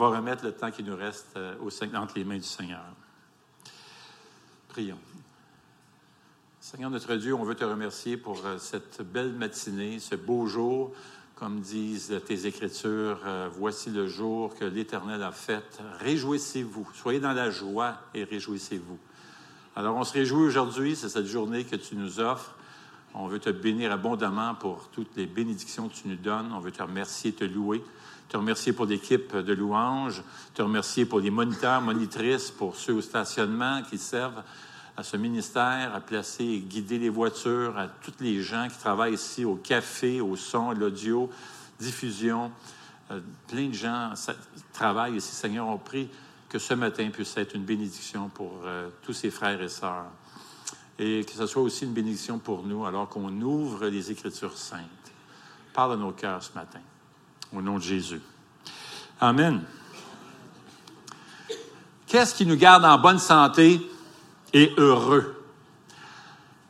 va remettre le temps qui nous reste euh, au, entre les mains du Seigneur. Prions. Seigneur notre Dieu, on veut te remercier pour euh, cette belle matinée, ce beau jour. Comme disent tes Écritures, euh, voici le jour que l'Éternel a fait. Réjouissez-vous, soyez dans la joie et réjouissez-vous. Alors on se réjouit aujourd'hui, c'est cette journée que tu nous offres. On veut te bénir abondamment pour toutes les bénédictions que tu nous donnes. On veut te remercier, te louer. Te remercier pour l'équipe de louanges. Te remercier pour les moniteurs, monitrices, pour ceux au stationnement qui servent à ce ministère, à placer et guider les voitures, à tous les gens qui travaillent ici au café, au son, à l'audio, diffusion. Euh, plein de gens travaillent ici. Seigneur, on prie que ce matin puisse être une bénédiction pour euh, tous ces frères et sœurs. Et que ce soit aussi une bénédiction pour nous alors qu'on ouvre les Écritures saintes. Parle à nos cœurs ce matin. Au nom de Jésus. Amen. Qu'est-ce qui nous garde en bonne santé et heureux?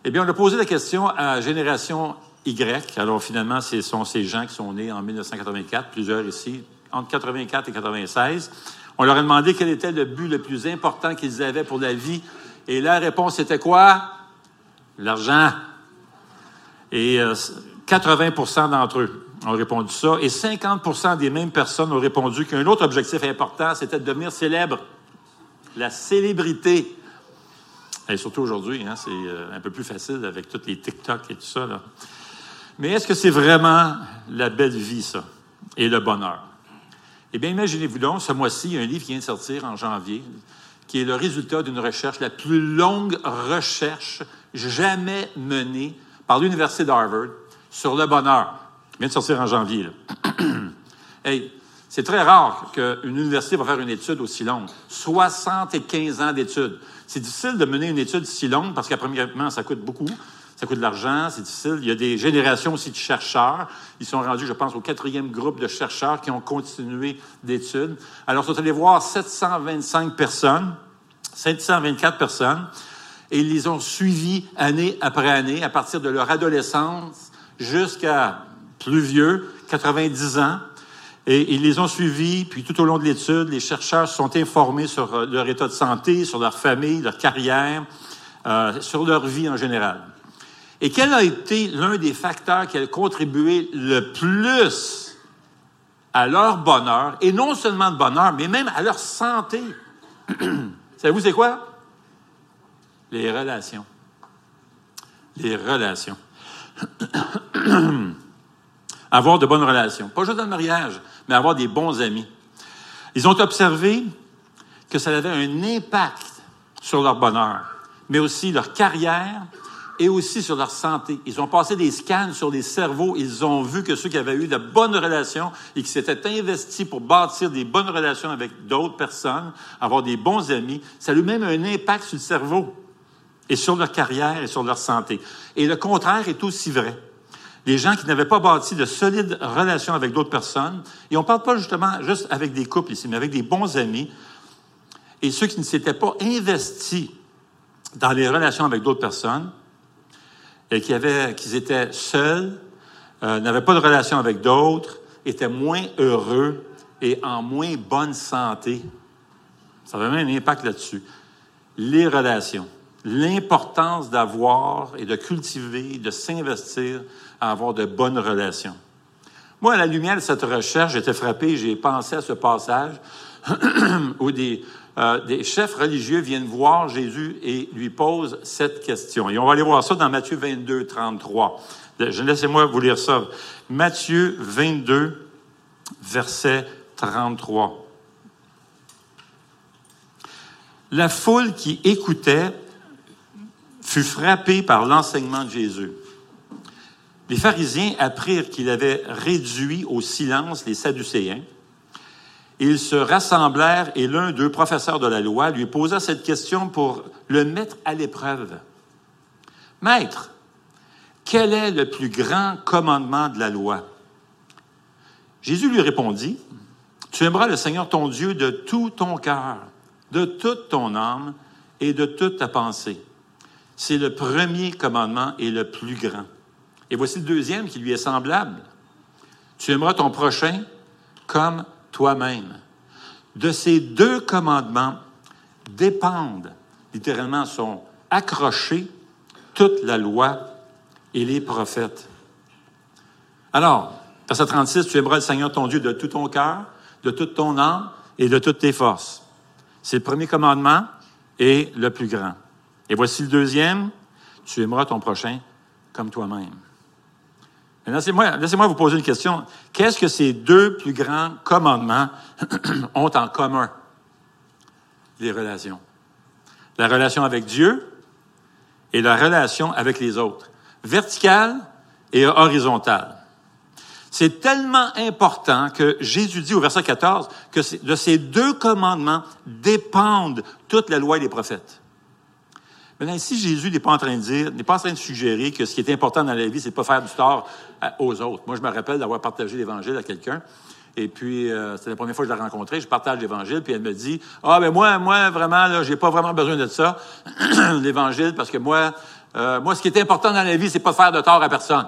Eh bien, on a posé la question à Génération Y. Alors, finalement, ce sont ces gens qui sont nés en 1984, plusieurs ici, entre 84 et 96. On leur a demandé quel était le but le plus important qu'ils avaient pour la vie. Et la réponse était quoi? L'argent. Et 80% euh, d'entre eux ont répondu ça. Et 50% des mêmes personnes ont répondu qu'un autre objectif important, c'était de devenir célèbre. La célébrité. Et surtout aujourd'hui, hein, c'est euh, un peu plus facile avec tous les TikTok et tout ça. Mais est-ce que c'est vraiment la belle vie, ça, et le bonheur? Eh bien, imaginez-vous donc, ce mois-ci, un livre vient de sortir en janvier, qui est le résultat d'une recherche, la plus longue recherche jamais menée par l'Université d'Harvard sur le bonheur. Il vient de sortir en janvier. hey, c'est très rare qu'une université va faire une étude aussi longue. 75 ans d'études. C'est difficile de mener une étude si longue parce qu'à premièrement, ça coûte beaucoup. Ça coûte de l'argent, c'est difficile. Il y a des générations aussi de chercheurs. Ils sont rendus, je pense, au quatrième groupe de chercheurs qui ont continué d'études. Alors, ils sont allés voir 725 personnes, 724 personnes, et ils les ont suivis année après année, à partir de leur adolescence jusqu'à plus vieux, 90 ans. Et ils les ont suivis, puis tout au long de l'étude, les chercheurs sont informés sur euh, leur état de santé, sur leur famille, leur carrière, euh, sur leur vie en général. Et quel a été l'un des facteurs qui a contribué le plus à leur bonheur, et non seulement de bonheur, mais même à leur santé? Savez-vous c'est quoi? Les relations. Les relations. avoir de bonnes relations. Pas juste dans le mariage, mais avoir des bons amis. Ils ont observé que ça avait un impact sur leur bonheur, mais aussi leur carrière et aussi sur leur santé. Ils ont passé des scans sur les cerveaux. Ils ont vu que ceux qui avaient eu de bonnes relations et qui s'étaient investis pour bâtir des bonnes relations avec d'autres personnes, avoir des bons amis, ça a eu même un impact sur le cerveau et sur leur carrière et sur leur santé. Et le contraire est aussi vrai des gens qui n'avaient pas bâti de solides relations avec d'autres personnes. Et on ne parle pas justement juste avec des couples ici, mais avec des bons amis. Et ceux qui ne s'étaient pas investis dans les relations avec d'autres personnes et qui, avaient, qui étaient seuls, euh, n'avaient pas de relation avec d'autres, étaient moins heureux et en moins bonne santé. Ça avait même un impact là-dessus. Les relations l'importance d'avoir et de cultiver, de s'investir à avoir de bonnes relations. Moi, à la lumière de cette recherche, j'étais frappé, j'ai pensé à ce passage où des, euh, des, chefs religieux viennent voir Jésus et lui posent cette question. Et on va aller voir ça dans Matthieu 22, 33. Laissez-moi vous lire ça. Matthieu 22, verset 33. La foule qui écoutait fut frappé par l'enseignement de Jésus. Les pharisiens apprirent qu'il avait réduit au silence les Sadducéens. Ils se rassemblèrent et l'un d'eux, professeur de la loi, lui posa cette question pour le mettre à l'épreuve. Maître, quel est le plus grand commandement de la loi? Jésus lui répondit, Tu aimeras le Seigneur ton Dieu de tout ton cœur, de toute ton âme et de toute ta pensée. C'est le premier commandement et le plus grand. Et voici le deuxième qui lui est semblable. Tu aimeras ton prochain comme toi-même. de ces deux commandements dépendent, littéralement, sont accrochés toute la loi et les prophètes. Alors, verset 36, tu aimeras le Seigneur ton Dieu de tout ton cœur, de toute ton âme et de toutes tes forces. C'est le premier commandement et le plus grand. Et voici le deuxième, tu aimeras ton prochain comme toi-même. Laissez-moi, vous poser une question. Qu'est-ce que ces deux plus grands commandements ont en commun? Les relations. La relation avec Dieu et la relation avec les autres. Verticale et horizontale. C'est tellement important que Jésus dit au verset 14 que de ces deux commandements dépendent toute la loi et les prophètes. Maintenant, ici, Jésus n'est pas en train de dire, n'est pas en train de suggérer que ce qui est important dans la vie, c'est de pas faire du tort aux autres. Moi, je me rappelle d'avoir partagé l'Évangile à quelqu'un. Et puis, euh, c'était la première fois que je l'ai rencontrée. Je partage l'Évangile, puis elle me dit Ah, ben moi, moi, vraiment, là, j'ai pas vraiment besoin de ça, l'Évangile, parce que moi, euh, moi, ce qui est important dans la vie, c'est pas faire de tort à personne.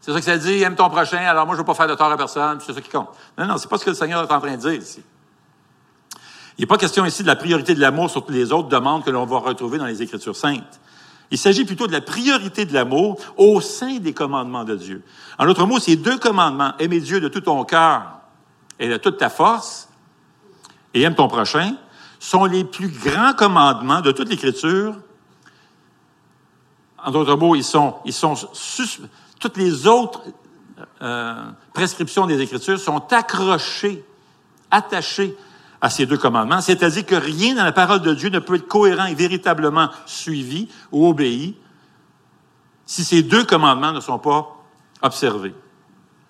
C'est ça que ça dit, aime ton prochain, alors moi, je veux pas faire de tort à personne, c'est ça qui compte. Non, non, c'est pas ce que le Seigneur est en train de dire ici. Il n'est pas question ici de la priorité de l'amour sur les autres demandes que l'on va retrouver dans les Écritures saintes. Il s'agit plutôt de la priorité de l'amour au sein des commandements de Dieu. En d'autres mots, ces deux commandements, aimer Dieu de tout ton cœur et de toute ta force, et aime ton prochain, sont les plus grands commandements de toute l'Écriture. En d'autres mots, ils sont, ils sont toutes les autres euh, prescriptions des Écritures sont accrochées, attachées à ces deux commandements, c'est-à-dire que rien dans la parole de Dieu ne peut être cohérent et véritablement suivi ou obéi si ces deux commandements ne sont pas observés.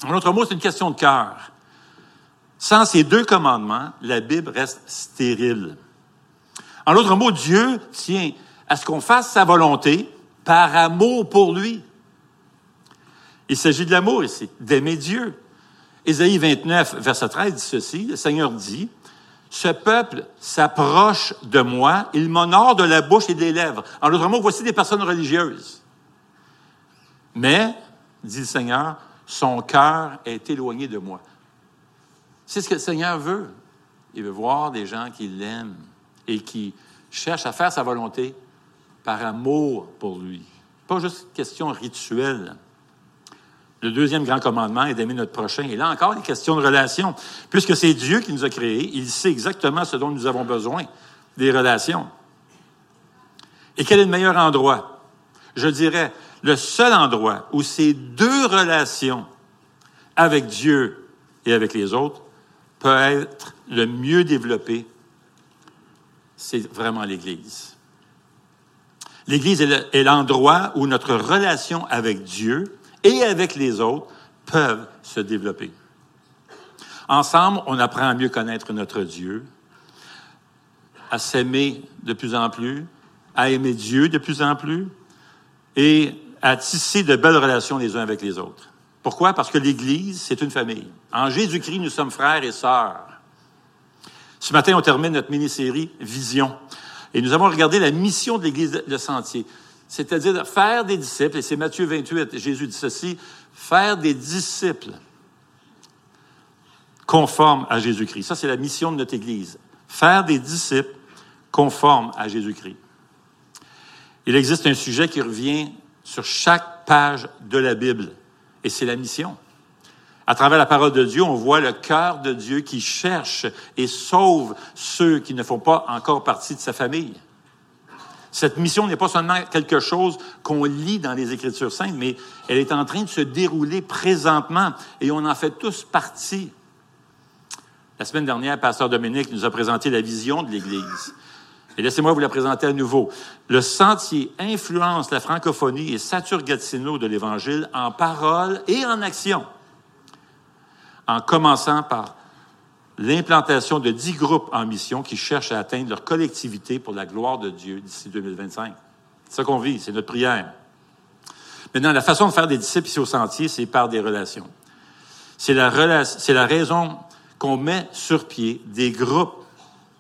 En d'autres mots, c'est une question de cœur. Sans ces deux commandements, la Bible reste stérile. En d'autres mots, Dieu tient à ce qu'on fasse sa volonté par amour pour lui. Il s'agit de l'amour ici, d'aimer Dieu. Ésaïe 29, verset 13 dit ceci, le Seigneur dit, Ce peuple s'approche de moi, il m'honore de la bouche et des lèvres. En d'autres mots, voici des personnes religieuses. Mais, dit le Seigneur, son cœur est éloigné de moi. C'est ce que le Seigneur veut. Il veut voir des gens qui l'aiment et qui cherchent à faire sa volonté par amour pour lui. Pas juste question rituelle. Le deuxième grand commandement est d'aimer notre prochain. Et là encore, il est question de relation. Puisque c'est Dieu qui nous a créés, il sait exactement ce dont nous avons besoin, des relations. Et quel est le meilleur endroit? Je dirais, le seul endroit où ces deux relations avec Dieu et avec les autres peuvent être le mieux développées, c'est vraiment l'Église. L'Église est l'endroit où notre relation avec Dieu et avec les autres peuvent se développer. Ensemble, on apprend à mieux connaître notre Dieu, à s'aimer de plus en plus, à aimer Dieu de plus en plus et à tisser de belles relations les uns avec les autres. Pourquoi? Parce que l'Église, c'est une famille. En Jésus-Christ, nous sommes frères et sœurs. Ce matin, on termine notre mini-série Vision. Et nous avons regardé la mission de l'Église de Sentier c'est-à-dire faire des disciples, et c'est Matthieu 28, Jésus dit ceci, faire des disciples conformes à Jésus-Christ. Ça, c'est la mission de notre Église. Faire des disciples conformes à Jésus-Christ. Il existe un sujet qui revient sur chaque page de la Bible, et c'est la mission. À travers la parole de Dieu, on voit le cœur de Dieu qui cherche et sauve ceux qui ne font pas encore partie de sa famille. Cette mission n'est pas seulement quelque chose qu'on lit dans les Écritures saintes, mais elle est en train de se dérouler présentement et on en fait tous partie. La semaine dernière, Pasteur Dominique nous a présenté la vision de l'Église. Et laissez-moi vous la présenter à nouveau. Le sentier influence la francophonie et sature Gatineau de l'Évangile en parole et en action, en commençant par l'implantation de dix groupes en mission qui cherchent à atteindre leur collectivité pour la gloire de Dieu d'ici 2025. C'est ça qu'on vit, c'est notre prière. Maintenant, la façon de faire des disciples ici au sentier, c'est par des relations. C'est la, raison qu'on met sur pied des groupes,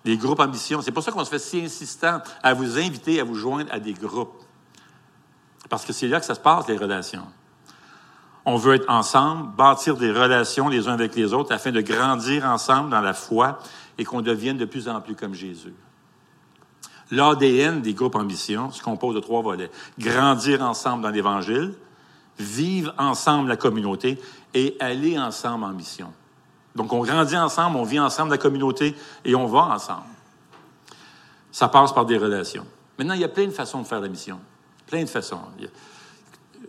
des groupes en mission. C'est pour ça qu'on se fait si insistant à vous inviter à vous joindre à des groupes. Parce que c'est là que ça se passe, les relations. On veut être ensemble, bâtir des relations les uns avec les autres afin de grandir ensemble dans la foi et qu'on devienne de plus en plus comme Jésus. L'ADN des groupes mission se compose de trois volets. Grandir ensemble dans l'Évangile, vivre ensemble la communauté et aller ensemble en mission. Donc, on grandit ensemble, on vit ensemble la communauté et on va ensemble. Ça passe par des relations. Maintenant, il y a plein de façons de faire la mission. Plein de façons.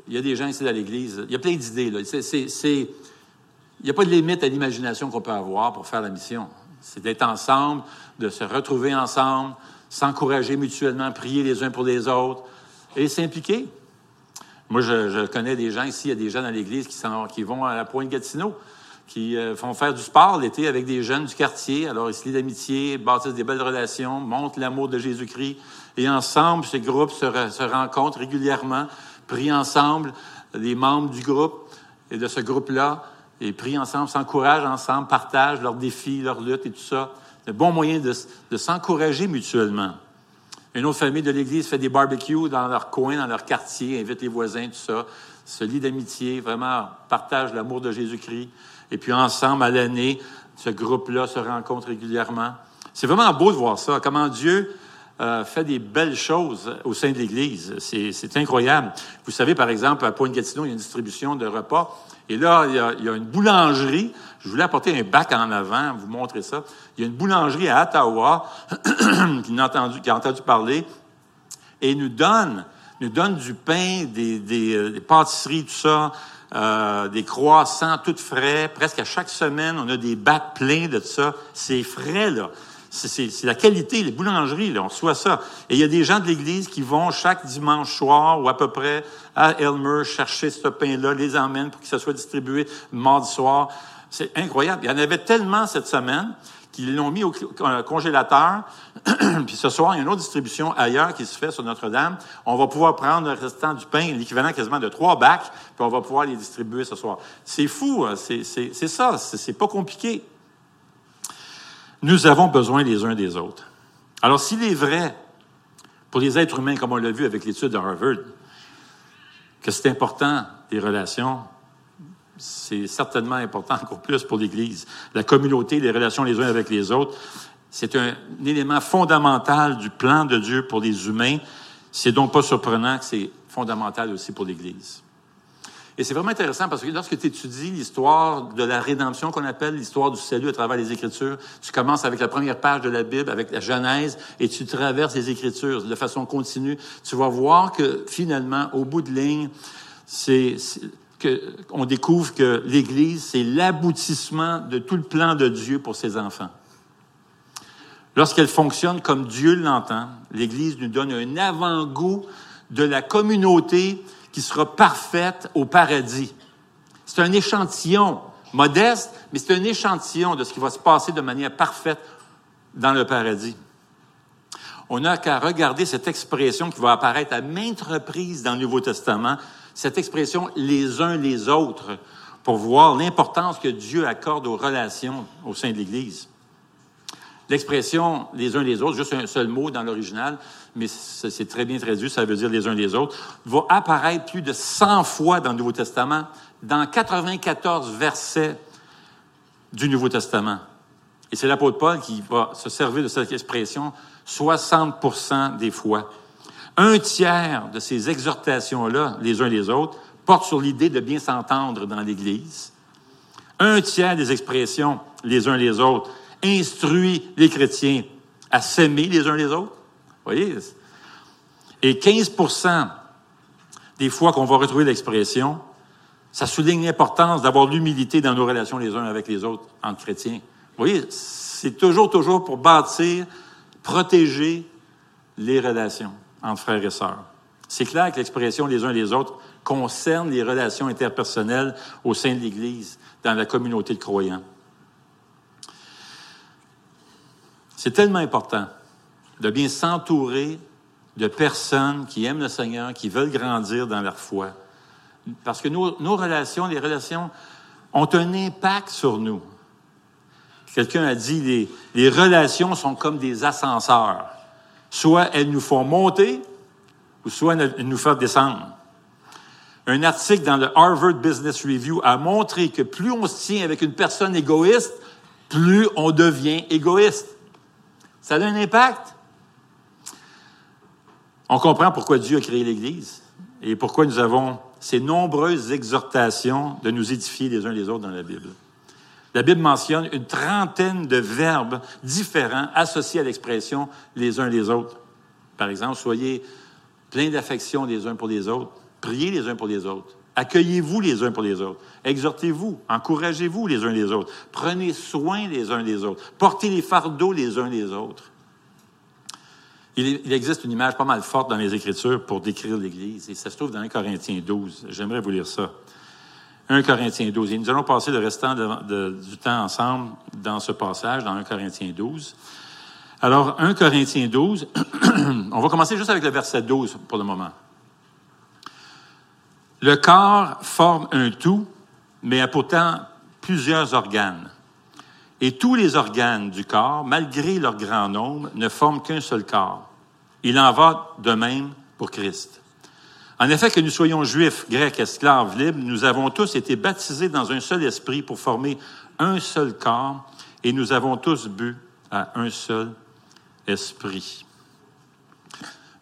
Il y a, des gens ici dans l'Église, il y a plein d'idées. il n'y a pas de limite à l'imagination qu'on peut avoir pour faire la mission. C'est d'être ensemble, de se retrouver ensemble, s'encourager mutuellement, prier les uns pour les autres et s'impliquer. Moi, je, connais des gens ici, il y a des gens dans l'Église qui, vont à la Pointe Gatineau, qui euh, font faire du sport l'été avec des jeunes du quartier. Alors, ils se lient d'amitié, bâtissent des belles relations, montrent l'amour de Jésus-Christ. Et ensemble, ces groupes se, rencontrent régulièrement, prient ensemble, les membres du groupe et de ce groupe-là, et prient ensemble, s'encouragent ensemble, partagent leurs défis, leurs luttes et tout ça. C'est un bon moyen de, s'encourager mutuellement. Une autre famille de l'Église fait des barbecues dans leur coin, dans leur quartier, invite les voisins, tout ça, se lie d'amitié, vraiment partage l'amour de Jésus-Christ. Et puis ensemble, à l'année, ce groupe-là se rencontre régulièrement. C'est vraiment beau de voir ça, comment Dieu fait des belles choses au sein de l'Église. C'est incroyable. Vous savez, par exemple, à Pointe-Gatineau, il y a une distribution de repas. Et là, il y, a, une boulangerie. Je voulais apporter un bac en avant, vous montrer ça. Il y a une boulangerie à Ottawa qui, a entendu, entendu parler et nous donne, du pain, euh, des pâtisseries, tout ça, euh, des croissants tout frais. Presque à chaque semaine, on a des bacs pleins de ça. C'est frais, là. C'est la qualité, les boulangeries, là, on reçoit ça. Et il y a des gens de l'Église qui vont chaque dimanche soir ou à peu près à Elmer chercher ce pain-là, les emmènent pour que ça soit distribué mardi soir. C'est incroyable. Il y en avait tellement cette semaine qu'ils l'ont mis au euh, congélateur. puis ce soir, il y a une autre distribution ailleurs qui se fait sur Notre-Dame. On va pouvoir prendre le restant du pain, l'équivalent quasiment de trois bacs, puis on va pouvoir les distribuer ce soir. C'est fou, hein. c'est ça, c'est pas compliqué. Nous avons besoin les uns des autres. Alors, s'il est vrai, pour les êtres humains, comme on l'a vu avec l'étude de Harvard, que c'est important, les relations, c'est certainement important encore plus pour l'Église. La communauté, les relations les uns avec les autres, c'est un, élément fondamental du plan de Dieu pour les humains. C'est donc pas surprenant que c'est fondamental aussi pour l'Église. Et c'est vraiment intéressant parce que lorsque tu étudies l'histoire de la rédemption qu'on appelle l'histoire du salut à travers les Écritures, tu commences avec la première page de la Bible, avec la Genèse, et tu traverses les Écritures de façon continue. Tu vas voir que finalement, au bout de ligne, c'est on découvre que l'Église, c'est l'aboutissement de tout le plan de Dieu pour ses enfants. Lorsqu'elle fonctionne comme Dieu l'entend, l'Église nous donne un avant-goût de la communauté qui sera parfaite au paradis. C'est un échantillon modeste, mais c'est un échantillon de ce qui va se passer de manière parfaite dans le paradis. On n'a qu'à regarder cette expression qui va apparaître à maintes reprises dans le Nouveau Testament, cette expression les uns les autres, pour voir l'importance que Dieu accorde aux relations au sein de l'Église. L'expression les uns les autres, juste un seul mot dans l'original, mais c'est très bien traduit, ça veut dire les uns les autres, va apparaître plus de 100 fois dans le Nouveau Testament, dans 94 versets du Nouveau Testament. Et c'est l'apôtre Paul qui va se servir de cette expression 60 des fois. Un tiers de ces exhortations-là, les uns les autres, portent sur l'idée de bien s'entendre dans l'Église. Un tiers des expressions, les uns les autres, instruit les chrétiens à s'aimer les uns les autres voyez? Et 15% des fois qu'on va retrouver l'expression, ça souligne l'importance d'avoir l'humilité dans nos relations les uns avec les autres entre chrétiens. Vous voyez, c'est toujours, toujours pour bâtir, protéger les relations entre frères et sœurs. C'est clair que l'expression les uns les autres concerne les relations interpersonnelles au sein de l'Église, dans la communauté de croyants. C'est tellement important de bien s'entourer de personnes qui aiment le Seigneur, qui veulent grandir dans leur foi. Parce que nos, relations, les relations ont un impact sur nous. Quelqu'un a dit, les, les relations sont comme des ascenseurs. Soit elles nous font monter, ou soit elles nous font descendre. Un article dans le Harvard Business Review a montré que plus on se tient avec une personne égoïste, plus on devient égoïste. Ça a un impact. On comprend pourquoi Dieu a créé l'Église et pourquoi nous avons ces nombreuses exhortations de nous édifier les uns les autres dans la Bible. La Bible mentionne une trentaine de verbes différents associés à l'expression les uns les autres. Par exemple, soyez pleins d'affection les uns pour les autres, priez les uns pour les autres, accueillez-vous les uns pour les autres, exhortez-vous, encouragez-vous les uns les autres, prenez soin les uns des autres, portez les fardeaux les uns les autres. Il, existe une image pas mal forte dans les Écritures pour décrire l'Église, et ça se trouve dans 1 Corinthiens 12. J'aimerais vous lire ça. 1 Corinthiens 12. Et nous allons passer le restant du temps ensemble dans ce passage, dans 1 Corinthiens 12. Alors, 1 Corinthiens 12, on va commencer juste avec le verset 12 pour le moment. Le corps forme un tout, mais a pourtant plusieurs organes. Et tous les organes du corps, malgré leur grand nombre, ne forment qu'un seul corps. Il en va de même pour Christ. En effet, que nous soyons juifs, grecs, esclaves, libres, nous avons tous été baptisés dans un seul esprit pour former un seul corps, et nous avons tous bu à un seul esprit.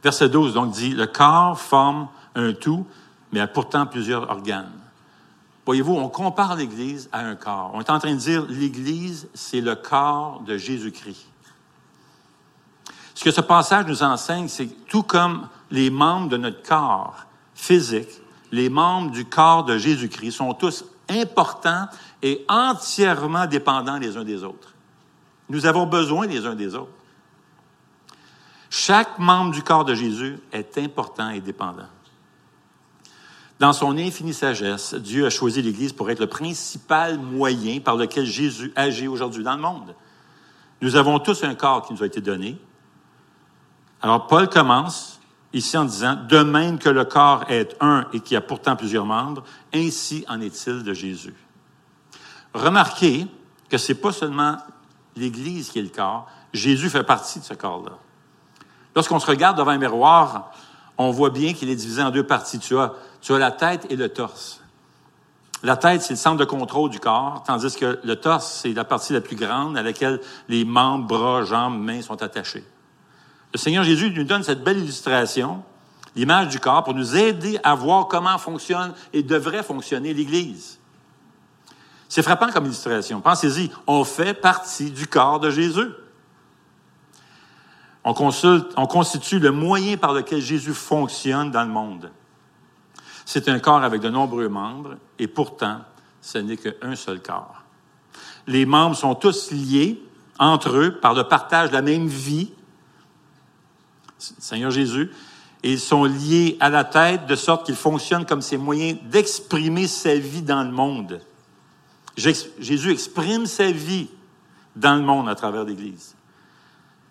Verset 12 donc dit, le corps forme un tout, mais a pourtant plusieurs organes. Voyez-vous, on compare l'Église à un corps. On est en train de dire, l'Église, c'est le corps de Jésus-Christ. Ce que ce passage nous enseigne, c'est tout comme les membres de notre corps physique, les membres du corps de Jésus-Christ sont tous importants et entièrement dépendants les uns des autres. Nous avons besoin les uns des autres. Chaque membre du corps de Jésus est important et dépendant. Dans son infinie sagesse, Dieu a choisi l'Église pour être le principal moyen par lequel Jésus agit aujourd'hui dans le monde. Nous avons tous un corps qui nous a été donné. Alors Paul commence ici en disant, de même que le corps est un et qui a pourtant plusieurs membres, ainsi en est-il de Jésus. Remarquez que ce n'est pas seulement l'Église qui est le corps, Jésus fait partie de ce corps-là. Lorsqu'on se regarde devant un miroir, on voit bien qu'il est divisé en deux parties. Tu as, tu la tête et le torse. La tête, c'est le centre de contrôle du corps, tandis que le torse, c'est la partie la plus grande à laquelle les membres, bras, jambes, mains sont attachés. Le Seigneur Jésus nous donne cette belle illustration, l'image du corps, pour nous aider à voir comment fonctionne et devrait fonctionner l'Église. C'est frappant comme illustration. Pensez-y, on fait partie du corps de Jésus. On constitue le moyen par lequel Jésus fonctionne dans le monde. C'est un corps avec de nombreux membres et pourtant, ce n'est qu'un seul corps. Les membres sont tous liés entre eux par le partage de la même vie, Seigneur Jésus, et ils sont liés à la tête de sorte qu'ils fonctionnent comme ses moyens d'exprimer sa vie dans le monde. Jésus exprime sa vie dans le monde à travers l'Église.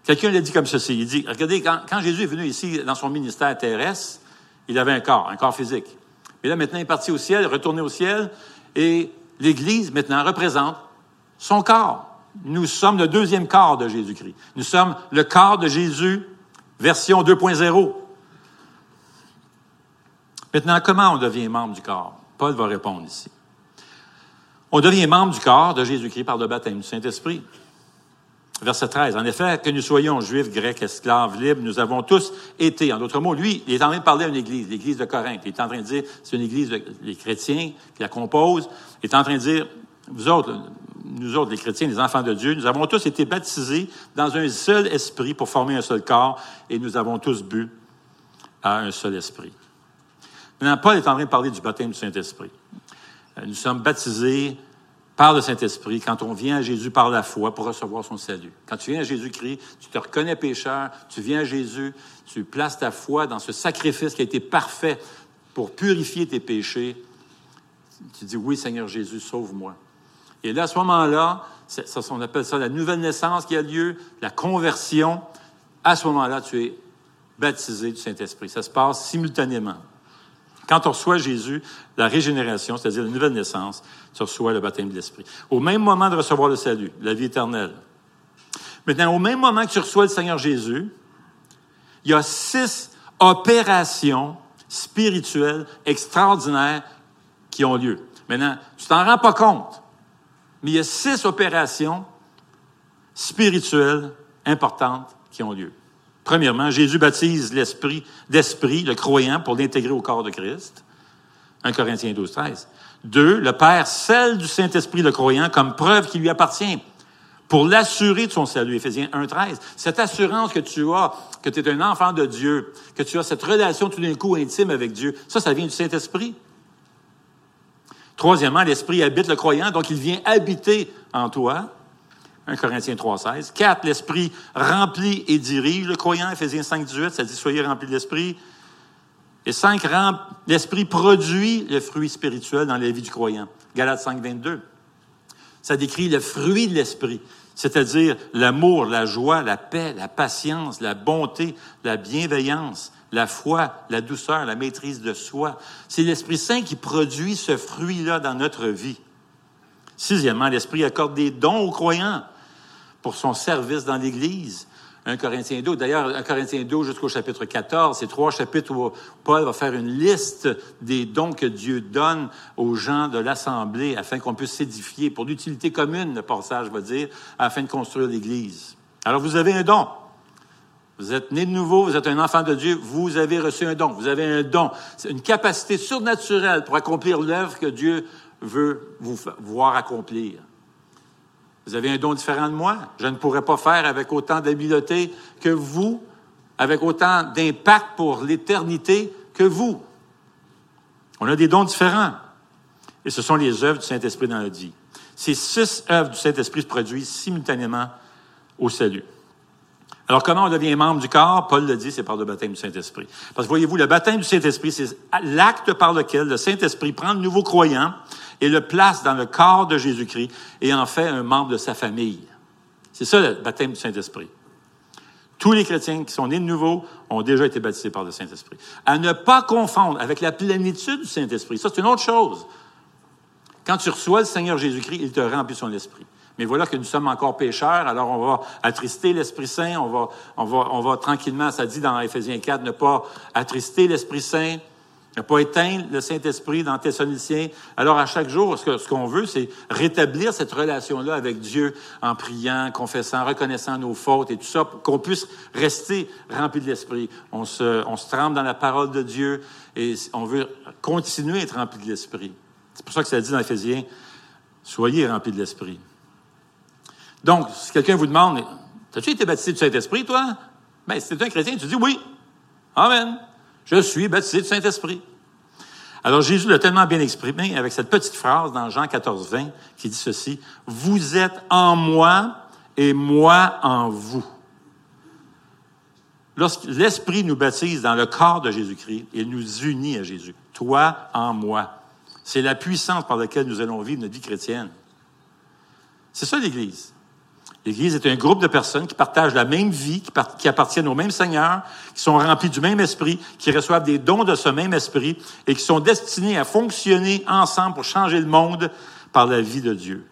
Quelqu'un l'a dit comme ceci. Il dit, regardez, quand, Jésus est venu ici dans son ministère terrestre, il avait un corps, un corps physique. Mais là, maintenant, il est parti au ciel, retourné au ciel, et l'Église, maintenant, représente son corps. Nous sommes le deuxième corps de Jésus-Christ. Nous sommes le corps de Jésus, version 2.0. Maintenant, comment on devient membre du corps? Paul va répondre ici. On devient membre du corps de Jésus-Christ par le baptême du Saint-Esprit. Verset 13. En effet, que nous soyons juifs, grecs, esclaves, libres, nous avons tous été. En d'autres mots, lui, il est en train de parler à une église, l'église de Corinthe. Il est en train de dire, c'est une église, les chrétiens qui la composent. Il est en train de dire, vous autres, nous autres, les chrétiens, les enfants de Dieu, nous avons tous été baptisés dans un seul esprit pour former un seul corps et nous avons tous bu à un seul esprit. Maintenant, Paul est en train de parler du baptême du Saint-Esprit. Euh, nous sommes baptisés par le Saint-Esprit, quand on vient à Jésus par la foi pour recevoir son salut. Quand tu viens à Jésus-Christ, tu te reconnais pécheur, tu viens à Jésus, tu places ta foi dans ce sacrifice qui a été parfait pour purifier tes péchés. Tu dis, oui, Seigneur Jésus, sauve-moi. Et là, à ce moment-là, on appelle ça la nouvelle naissance qui a lieu, la conversion. À ce moment-là, tu es baptisé du Saint-Esprit. Ça se passe simultanément. Quand on reçoit Jésus, la régénération, c'est-à-dire la nouvelle naissance, tu reçois le baptême de l'Esprit. Au même moment de recevoir le salut, la vie éternelle. Maintenant, au même moment que tu reçois le Seigneur Jésus, il y a six opérations spirituelles extraordinaires qui ont lieu. Maintenant, tu t'en rends pas compte, mais il y a six opérations spirituelles importantes qui ont lieu. Premièrement, Jésus baptise l'esprit d'esprit, le croyant, pour l'intégrer au corps de Christ. 1 Corinthiens 12, 13. Deux, le Père scelle du Saint-Esprit le croyant comme preuve qui lui appartient pour l'assurer de son salut. Éphésiens 1, 13. Cette assurance que tu as, que tu es un enfant de Dieu, que tu as cette relation tout d'un coup intime avec Dieu, ça, ça vient du Saint-Esprit. Troisièmement, l'Esprit habite le croyant, donc il vient habiter en toi. 1 Corinthiens 3, 16. Quatre, l'Esprit remplit et dirige le croyant. Éphésiens 5, 18, ça dit soyez remplis de l'Esprit. Et cinq, l'Esprit produit le fruit spirituel dans la vie du croyant. Galates 5, 22. Ça décrit le fruit de l'Esprit, c'est-à-dire l'amour, la joie, la paix, la patience, la bonté, la bienveillance, la foi, la douceur, la maîtrise de soi. C'est l'Esprit Saint qui produit ce fruit-là dans notre vie. Sixièmement, l'Esprit accorde des dons aux croyants pour son service dans l'Église. 1 Corinthiens 2. D'ailleurs, 1 Corinthiens 2 jusqu'au chapitre 14, c'est trois chapitres où Paul va faire une liste des dons que Dieu donne aux gens de l'Assemblée afin qu'on puisse s'édifier pour l'utilité commune, le passage va dire, afin de construire l'Église. Alors, vous avez un don. Vous êtes né de nouveau, vous êtes un enfant de Dieu, vous avez reçu un don. Vous avez un don. C'est une capacité surnaturelle pour accomplir l'œuvre que Dieu veut vous voir accomplir. Vous avez un don différent de moi. Je ne pourrais pas faire avec autant d'habileté que vous, avec autant d'impact pour l'éternité que vous. On a des dons différents. Et ce sont les œuvres du Saint-Esprit dans notre vie. Ces six œuvres du Saint-Esprit se produisent simultanément au salut. Alors, comment on devient membre du corps? Paul le dit, c'est par le baptême du Saint-Esprit. Parce que voyez-vous, le baptême du Saint-Esprit, c'est l'acte par lequel le Saint-Esprit prend le nouveau croyant et le place dans le corps de Jésus-Christ et en fait un membre de sa famille. C'est ça le baptême du Saint-Esprit. Tous les chrétiens qui sont nés de nouveau ont déjà été baptisés par le Saint-Esprit. À ne pas confondre avec la plénitude du Saint-Esprit. Ça, c'est une autre chose. Quand tu reçois le Seigneur Jésus-Christ, il te remplit son esprit. Mais voilà que nous sommes encore pécheurs, alors on va attrister l'Esprit Saint, on va, tranquillement, ça dit dans Éphésiens 4, ne pas attrister l'Esprit Saint, ne pas éteindre le Saint-Esprit dans Thessaloniciens. Alors, à chaque jour, ce qu'on veut, c'est rétablir cette relation-là avec Dieu en priant, confessant, reconnaissant nos fautes et tout ça, pour qu'on puisse rester rempli de l'Esprit. On se, on se trempe dans la parole de Dieu et on veut continuer à être rempli de l'Esprit. C'est pour ça que ça dit dans Éphésiens, soyez remplis de l'Esprit. Donc, si quelqu'un vous demande, as-tu été baptisé du Saint-Esprit, toi? Ben, si tu es un chrétien, tu dis oui. Amen. Je suis baptisé du Saint-Esprit. Alors Jésus l'a tellement bien exprimé avec cette petite phrase dans Jean 14, 20 qui dit ceci, Vous êtes en moi et moi en vous. Lorsque l'Esprit nous baptise dans le corps de Jésus-Christ, il nous unit à Jésus. Toi en moi. C'est la puissance par laquelle nous allons vivre notre vie chrétienne. C'est ça l'Église. L'Église est un groupe de personnes qui partagent la même vie, qui, appartiennent au même Seigneur, qui sont remplis du même esprit, qui reçoivent des dons de ce même esprit et qui sont destinés à fonctionner ensemble pour changer le monde par la vie de Dieu.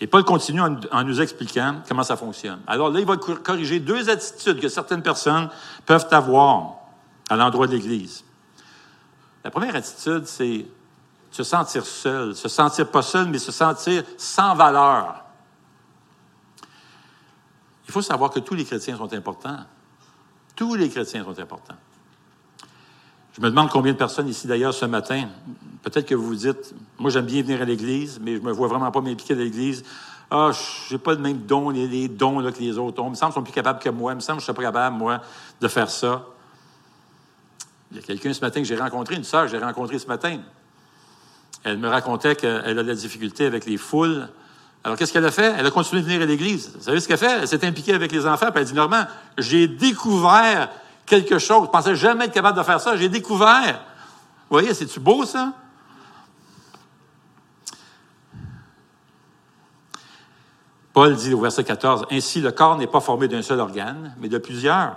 Et Paul continue en, nous expliquant comment ça fonctionne. Alors là, il va corriger deux attitudes que certaines personnes peuvent avoir à l'endroit de l'Église. La première attitude, c'est se sentir seul, se sentir pas seul, mais se sentir sans valeur. Il faut savoir que tous les chrétiens sont importants. Tous les chrétiens sont importants. Je me demande combien de personnes ici d'ailleurs ce matin, peut-être que vous vous dites, moi j'aime bien venir à l'Église, mais je me vois vraiment pas m'impliquer à l'Église. Ah, j'ai pas le même don, les, dons là, que les autres ont. Il me semble qu'ils sont plus capables que moi. Il me semble que je suis pas capable, moi, de faire ça. Il y a quelqu'un ce matin que j'ai rencontré, une sœur que j'ai rencontrée ce matin. Elle me racontait qu'elle a de la difficulté avec les foules alors, qu'est-ce qu'elle a fait? Elle a continué de venir à l'église. Vous savez ce qu'elle a fait? Elle s'est impliquée avec les enfants, puis elle dit, Normand, j'ai découvert quelque chose. Je pensais jamais être capable de faire ça. J'ai découvert. Vous voyez, c'est-tu beau, ça? Paul dit au verset 14, Ainsi le corps n'est pas formé d'un seul organe, mais de plusieurs.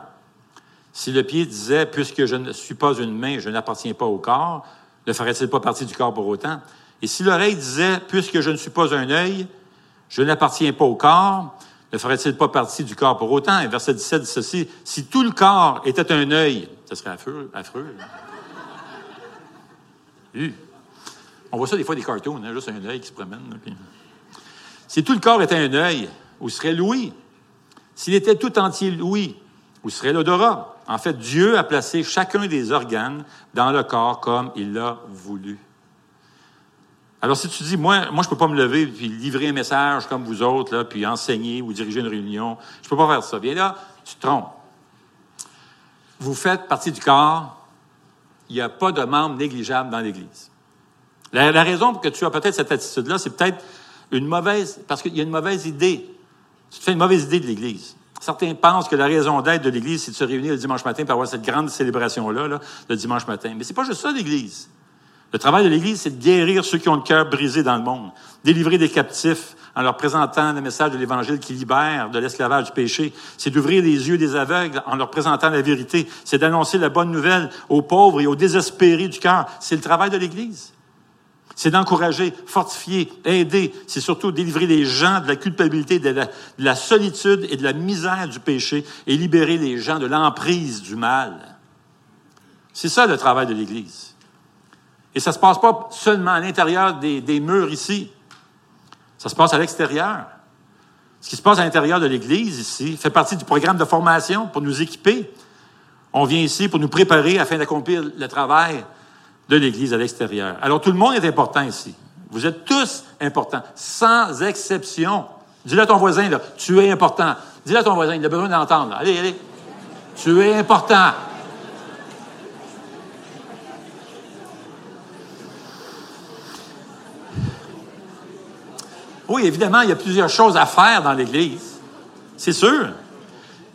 Si le pied disait, Puisque je ne suis pas une main, je n'appartiens pas au corps, ne ferait-il pas partie du corps pour autant? Et si l'oreille disait, Puisque je ne suis pas un œil, je n'appartiens pas au corps, ne ferait-il pas partie du corps pour autant? Et verset 17 dit ceci, si tout le corps était un œil, ce serait affreux. affreux On voit ça des fois des cartoons, hein, juste un œil qui se promène. Si tout le corps était un œil, où serait l'ouïe? S'il était tout entier l'ouïe, où serait l'odorat? En fait, Dieu a placé chacun des organes dans le corps comme il l'a voulu. Alors, si tu dis, moi, je ne peux pas me lever puis livrer un message comme vous autres, puis enseigner ou diriger une réunion, je ne peux pas faire ça. Bien là, tu te trompes. Vous faites partie du corps, il n'y a pas de membre négligeable dans l'Église. La, raison pour que tu as peut-être cette attitude-là, c'est peut-être une mauvaise, parce qu'il y a une mauvaise idée. Tu te fais une mauvaise idée de l'Église. Certains pensent que la raison d'être de l'Église, c'est de se réunir le dimanche matin pour avoir cette grande célébration-là, là, le dimanche matin. Mais c'est pas juste ça, l'Église. Le travail de l'Église, c'est de guérir ceux qui ont le cœur brisé dans le monde, délivrer des captifs en leur présentant le message de l'Évangile qui libère de l'esclavage du péché. C'est d'ouvrir les yeux des aveugles en leur présentant la vérité. C'est d'annoncer la bonne nouvelle aux pauvres et aux désespérés du cœur. C'est le travail de l'Église. C'est d'encourager, fortifier, aider. C'est surtout délivrer les gens de la culpabilité, de la, de la, solitude et de la misère du péché et libérer les gens de l'emprise du mal. C'est ça le travail de l'Église. Et ça ne se passe pas seulement à l'intérieur des, murs ici. Ça se passe à l'extérieur. Ce qui se passe à l'intérieur de l'Église ici fait partie du programme de formation pour nous équiper. On vient ici pour nous préparer afin d'accomplir le travail de l'Église à l'extérieur. Alors tout le monde est important ici. Vous êtes tous importants, sans exception. Dis-le à ton voisin, là, tu es important. Dis-le à ton voisin, il a besoin d'entendre. Allez, allez. Tu es important. Oui, évidemment, il y a plusieurs choses à faire dans l'Église. C'est sûr.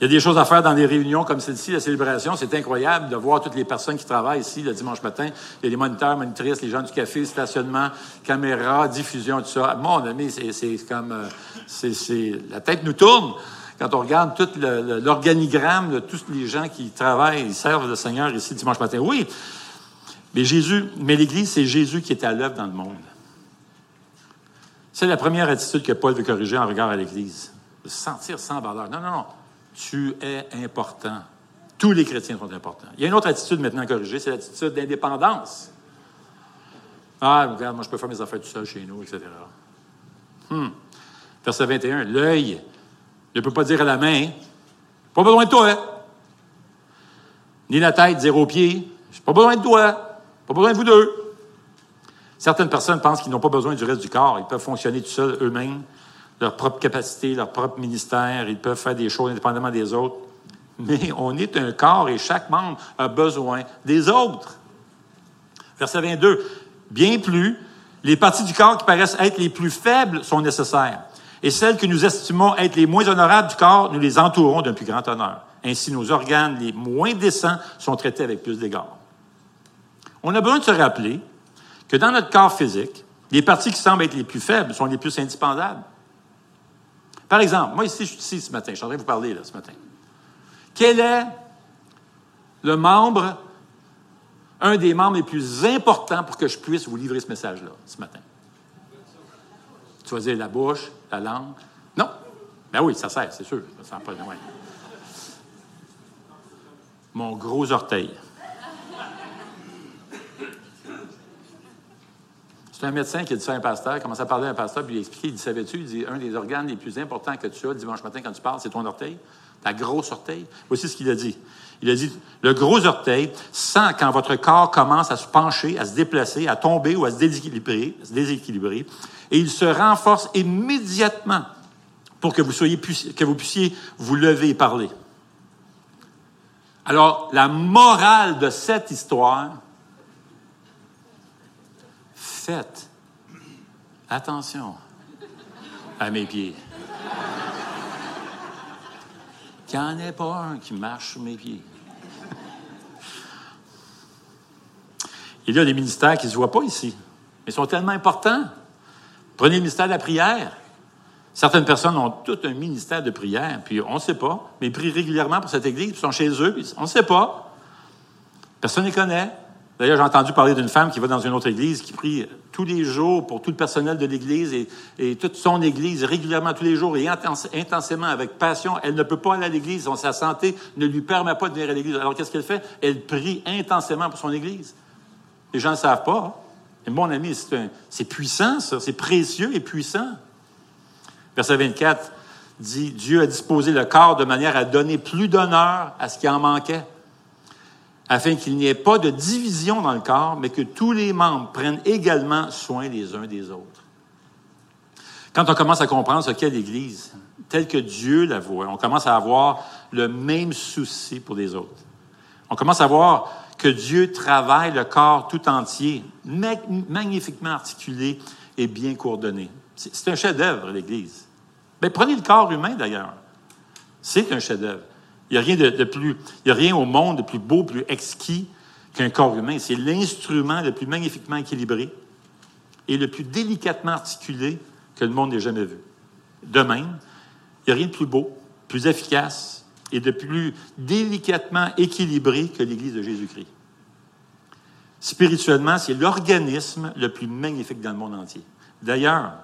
Il y a des choses à faire dans des réunions comme celle-ci, la célébration. C'est incroyable de voir toutes les personnes qui travaillent ici le dimanche matin. Il y a les moniteurs, monitrices, les gens du café, stationnement, caméra, diffusion, tout ça. Mon ami, c'est comme... Euh, c'est La tête nous tourne quand on regarde tout l'organigramme de tous les gens qui travaillent, ils servent le Seigneur ici dimanche matin. Oui, mais Jésus, mais l'Église, c'est Jésus qui est à l'œuvre dans le monde. C'est la première attitude que Paul veut corriger en regard à l'Église. De se sentir sans valeur. Non, non, non. Tu es important. Tous les chrétiens sont importants. Il y a une autre attitude maintenant à corriger, c'est l'attitude d'indépendance. Ah, regarde, moi je peux faire mes affaires tout seul chez nous, etc. Hmm. Verset 21, l'œil ne peut pas dire à la main, pas besoin de toi. Hein? Ni la tête dire aux pieds, pas besoin de toi, pas besoin de vous deux. Certaines personnes pensent qu'ils n'ont pas besoin du reste du corps. Ils peuvent fonctionner tout seuls eux-mêmes, leur propre capacité, leur propre ministère. Ils peuvent faire des choses indépendamment des autres. Mais on est un corps et chaque membre a besoin des autres. Verset 22. Bien plus, les parties du corps qui paraissent être les plus faibles sont nécessaires. Et celles que nous estimons être les moins honorables du corps, nous les entourons d'un plus grand honneur. Ainsi, nos organes les moins décents sont traités avec plus d'égard. On a besoin de se rappeler que dans notre corps physique, les parties qui semblent être les plus faibles sont les plus indispensables. Par exemple, moi ici, je suis ici ce matin, je suis en train de vous parler là, ce matin. Quel est le membre, un des membres les plus importants pour que je puisse vous livrer ce message-là ce matin? Tu vas dire la bouche, la langue? Non. Ben oui, ça sert, c'est sûr. Ça sent pas de Mon gros orteil. C'est un médecin qui a dit ça à un pasteur, il commence à parler à un pasteur, puis il a expliqué, il dit, savais-tu, il dit, un des organes les plus importants que tu as dimanche matin quand tu parles, c'est ton orteil, ta grosse orteil. Voici ce qu'il a dit. Il a dit, le gros orteil sent quand votre corps commence à se pencher, à se déplacer, à tomber ou à se déséquilibrer, déséquilibrer et il se renforce immédiatement pour que vous, soyez, que vous puissiez vous lever et parler. Alors, la morale de cette histoire, attention à mes pieds. Qu'il n'y en ait pas un qui marche sur mes pieds. Il y a des ministères qui ne se voient pas ici, mais ils sont tellement importants. Prenez le ministère de la prière. Certaines personnes ont tout un ministère de prière, puis on ne sait pas, mais ils prient régulièrement pour cette église, ils sont chez eux, puis on ne sait pas. Personne ne les connaît. D'ailleurs, j'ai entendu parler d'une femme qui va dans une autre église, qui prie tous les jours pour tout le personnel de l'église et, toute son église, régulièrement tous les jours et intensément, avec passion. Elle ne peut pas aller à l'église, sa santé ne lui permet pas de venir à l'église. Alors qu'est-ce qu'elle fait? Elle prie intensément pour son église. Les gens ne savent pas. Hein. Et mon ami, c'est puissant, ça. C'est précieux et puissant. Verset 24 dit, Dieu a disposé le corps de manière à donner plus d'honneur à ce qui en manquait afin qu'il n'y ait pas de division dans le corps, mais que tous les membres prennent également soin les uns des autres. Quand on commence à comprendre ce qu'est l'Église, tel que Dieu la voit, on commence à avoir le même souci pour les autres. On commence à voir que Dieu travaille le corps tout entier, magnifiquement articulé et bien coordonné. C'est un chef-d'œuvre, l'Église. Mais prenez le corps humain, d'ailleurs. C'est un chef-d'œuvre. Il n'y a rien de, plus, il a rien au monde de plus beau, plus exquis qu'un corps humain. C'est l'instrument le plus magnifiquement équilibré et le plus délicatement articulé que le monde n'ait jamais vu. De même, il n'y a rien de plus beau, plus efficace et de plus délicatement équilibré que l'Église de Jésus-Christ. Spirituellement, c'est l'organisme le plus magnifique dans le monde entier. D'ailleurs,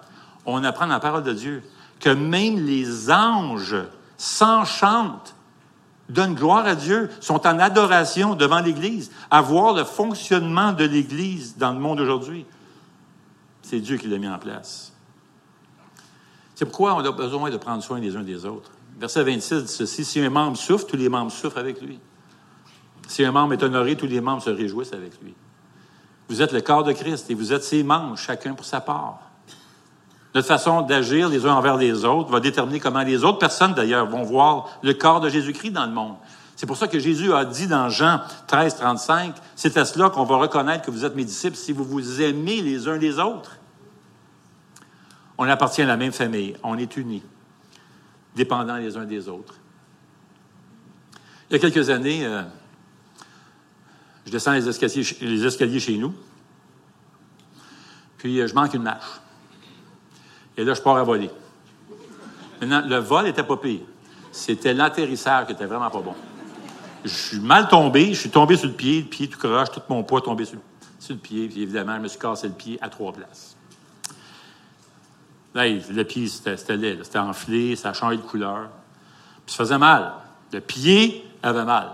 on apprend dans la parole de Dieu que même les anges s'enchantent donnent gloire à Dieu, sont en adoration devant l'Église, à voir le fonctionnement de l'Église dans le monde aujourd'hui. C'est Dieu qui l'a mis en place. C'est pourquoi on a besoin de prendre soin les uns des autres. Verset 26 dit ceci, si un membre souffre, tous les membres souffrent avec lui. Si un membre est honoré, tous les membres se réjouissent avec lui. Vous êtes le corps de Christ et vous êtes ses membres, chacun pour sa part. Notre façon d'agir les uns envers les autres va déterminer comment les autres personnes, d'ailleurs, vont voir le corps de Jésus-Christ dans le monde. C'est pour ça que Jésus a dit dans Jean 13, 35, c'est à cela qu'on va reconnaître que vous êtes mes disciples si vous vous aimez les uns les autres. On appartient à la même famille, on est unis, dépendants les uns des autres. Il y a quelques années, euh, je descends les escaliers, chez nous, puis euh, je manque une marche. Et là, je pars à voler. Maintenant, le vol était pas pire. C'était l'atterrissage qui était vraiment pas bon. Je suis mal tombé, je suis tombé sur le pied, le pied tout croche, tout mon poids tombé sur, le pied, puis évidemment, je me suis cassé le pied à trois places. Là, le pied, c'était laid, c'était enflé, ça a changé de couleur. Puis ça faisait mal. Le pied avait mal.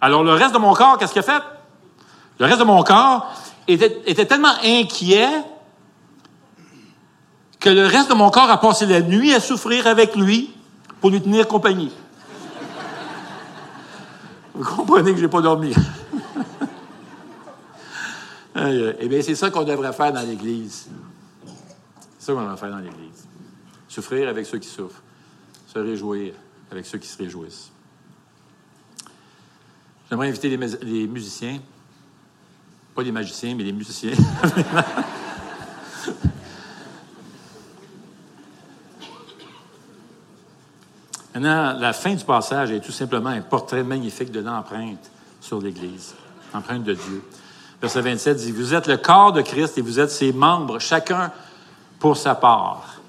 Alors, le reste de mon corps, qu'est-ce qu'il a fait? Le reste de mon corps était, était tellement inquiet que le reste de mon corps a passé la nuit à souffrir avec lui pour lui tenir compagnie. Vous comprenez que je n'ai pas dormi. eh bien, c'est ça qu'on devrait faire dans l'Église. C'est ça qu'on devrait faire dans l'Église. Souffrir avec ceux qui souffrent. Se réjouir avec ceux qui se réjouissent. J'aimerais inviter les, les musiciens, pas les magiciens, mais les musiciens. Maintenant, la fin du passage est tout simplement un portrait magnifique de l'empreinte sur l'Église, l'empreinte de Dieu. Verset 27 dit, Vous êtes le corps de Christ et vous êtes ses membres, chacun pour sa part.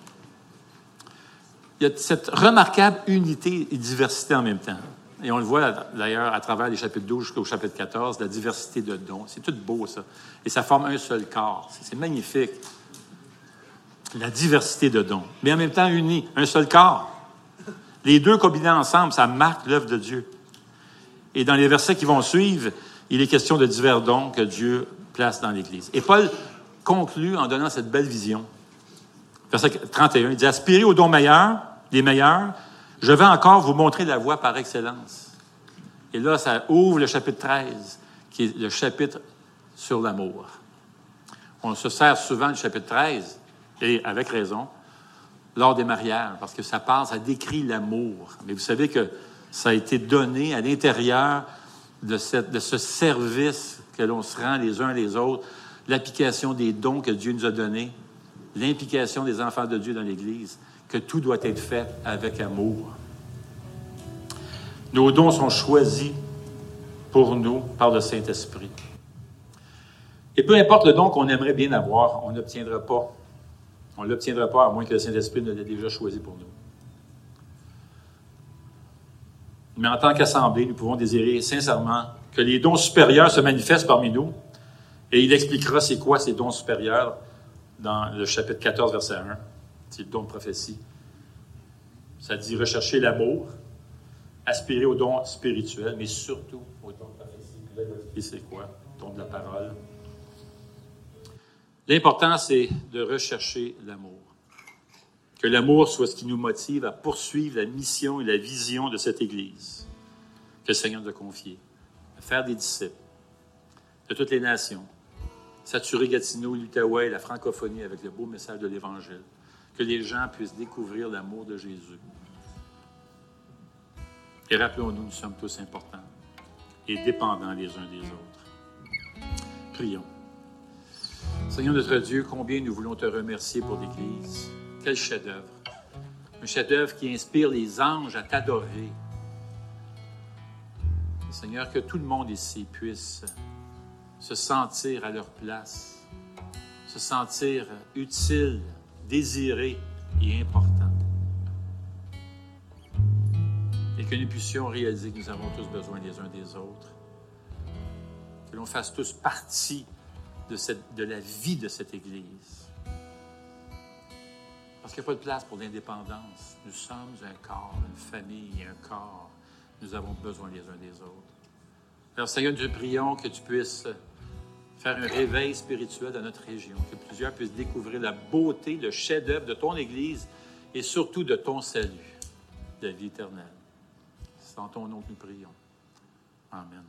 Il y a cette remarquable unité et diversité en même temps. Et on le voit d'ailleurs à travers les chapitres 12 jusqu'au chapitre 14, la diversité de dons. C'est tout beau, ça. Et ça forme un seul corps. C'est magnifique. La diversité de dons. Mais en même temps unis, un seul corps. Les deux combinés ensemble, ça marque l'œuvre de Dieu. Et dans les versets qui vont suivre, il est question de divers dons que Dieu place dans l'Église. Et Paul conclut en donnant cette belle vision. Verset 31, il dit, aspirez aux dons meilleurs, les meilleurs, je vais encore vous montrer la voie par excellence. Et là, ça ouvre le chapitre 13, qui est le chapitre sur l'amour. On se sert souvent du chapitre 13, et avec raison, lors des mariages, parce que ça parle, ça décrit l'amour. Mais vous savez que ça a été donné à l'intérieur de, de ce service que l'on se rend les uns les autres, l'application des dons que Dieu nous a donnés, l'implication des enfants de Dieu dans l'Église, que tout doit être fait avec amour. Nos dons sont choisis pour nous par le Saint-Esprit. Et peu importe le don qu'on aimerait bien avoir, on n'obtiendra pas on ne l'obtiendra pas à moins que le Saint-Esprit ne l'ait déjà choisi pour nous. Mais en tant qu'Assemblée, nous pouvons désirer sincèrement que les dons supérieurs se manifestent parmi nous. Et il expliquera c'est quoi ces dons supérieurs dans le chapitre 14, verset 1. C'est le don de prophétie. Ça dit rechercher l'amour, aspirer au don spirituel, mais surtout au don de prophétie. Et c'est quoi? Don de la parole. L'important, c'est de rechercher l'amour. Que l'amour soit ce qui nous motive à poursuivre la mission et la vision de cette Église que le Seigneur nous a confiée. À faire des disciples de toutes les nations. Saturer Gatineau, l'Outaouais la francophonie avec le beau message de l'Évangile. Que les gens puissent découvrir l'amour de Jésus. Et rappelons-nous, nous sommes tous importants et dépendants les uns des autres. Prions. Seigneur notre Dieu, combien nous voulons te remercier pour l'Église. Quel chef-d'œuvre. Un chef-d'œuvre qui inspire les anges à t'adorer. Seigneur, que tout le monde ici puisse se sentir à leur place, se sentir utile, désiré et important. Et que nous puissions réaliser que nous avons tous besoin les uns des autres. Que l'on fasse tous partie de, la vie de cette Église. Parce qu'il n'y a pas de place pour l'indépendance. Nous sommes un corps, une famille, un corps. Nous avons besoin les uns des autres. Alors, Seigneur, nous prions que tu puisses faire un réveil spirituel dans notre région, que plusieurs puissent découvrir la beauté, le chef-d'œuvre de ton Église et surtout de ton salut, de la vie éternelle. C'est en ton nom que nous prions. Amen.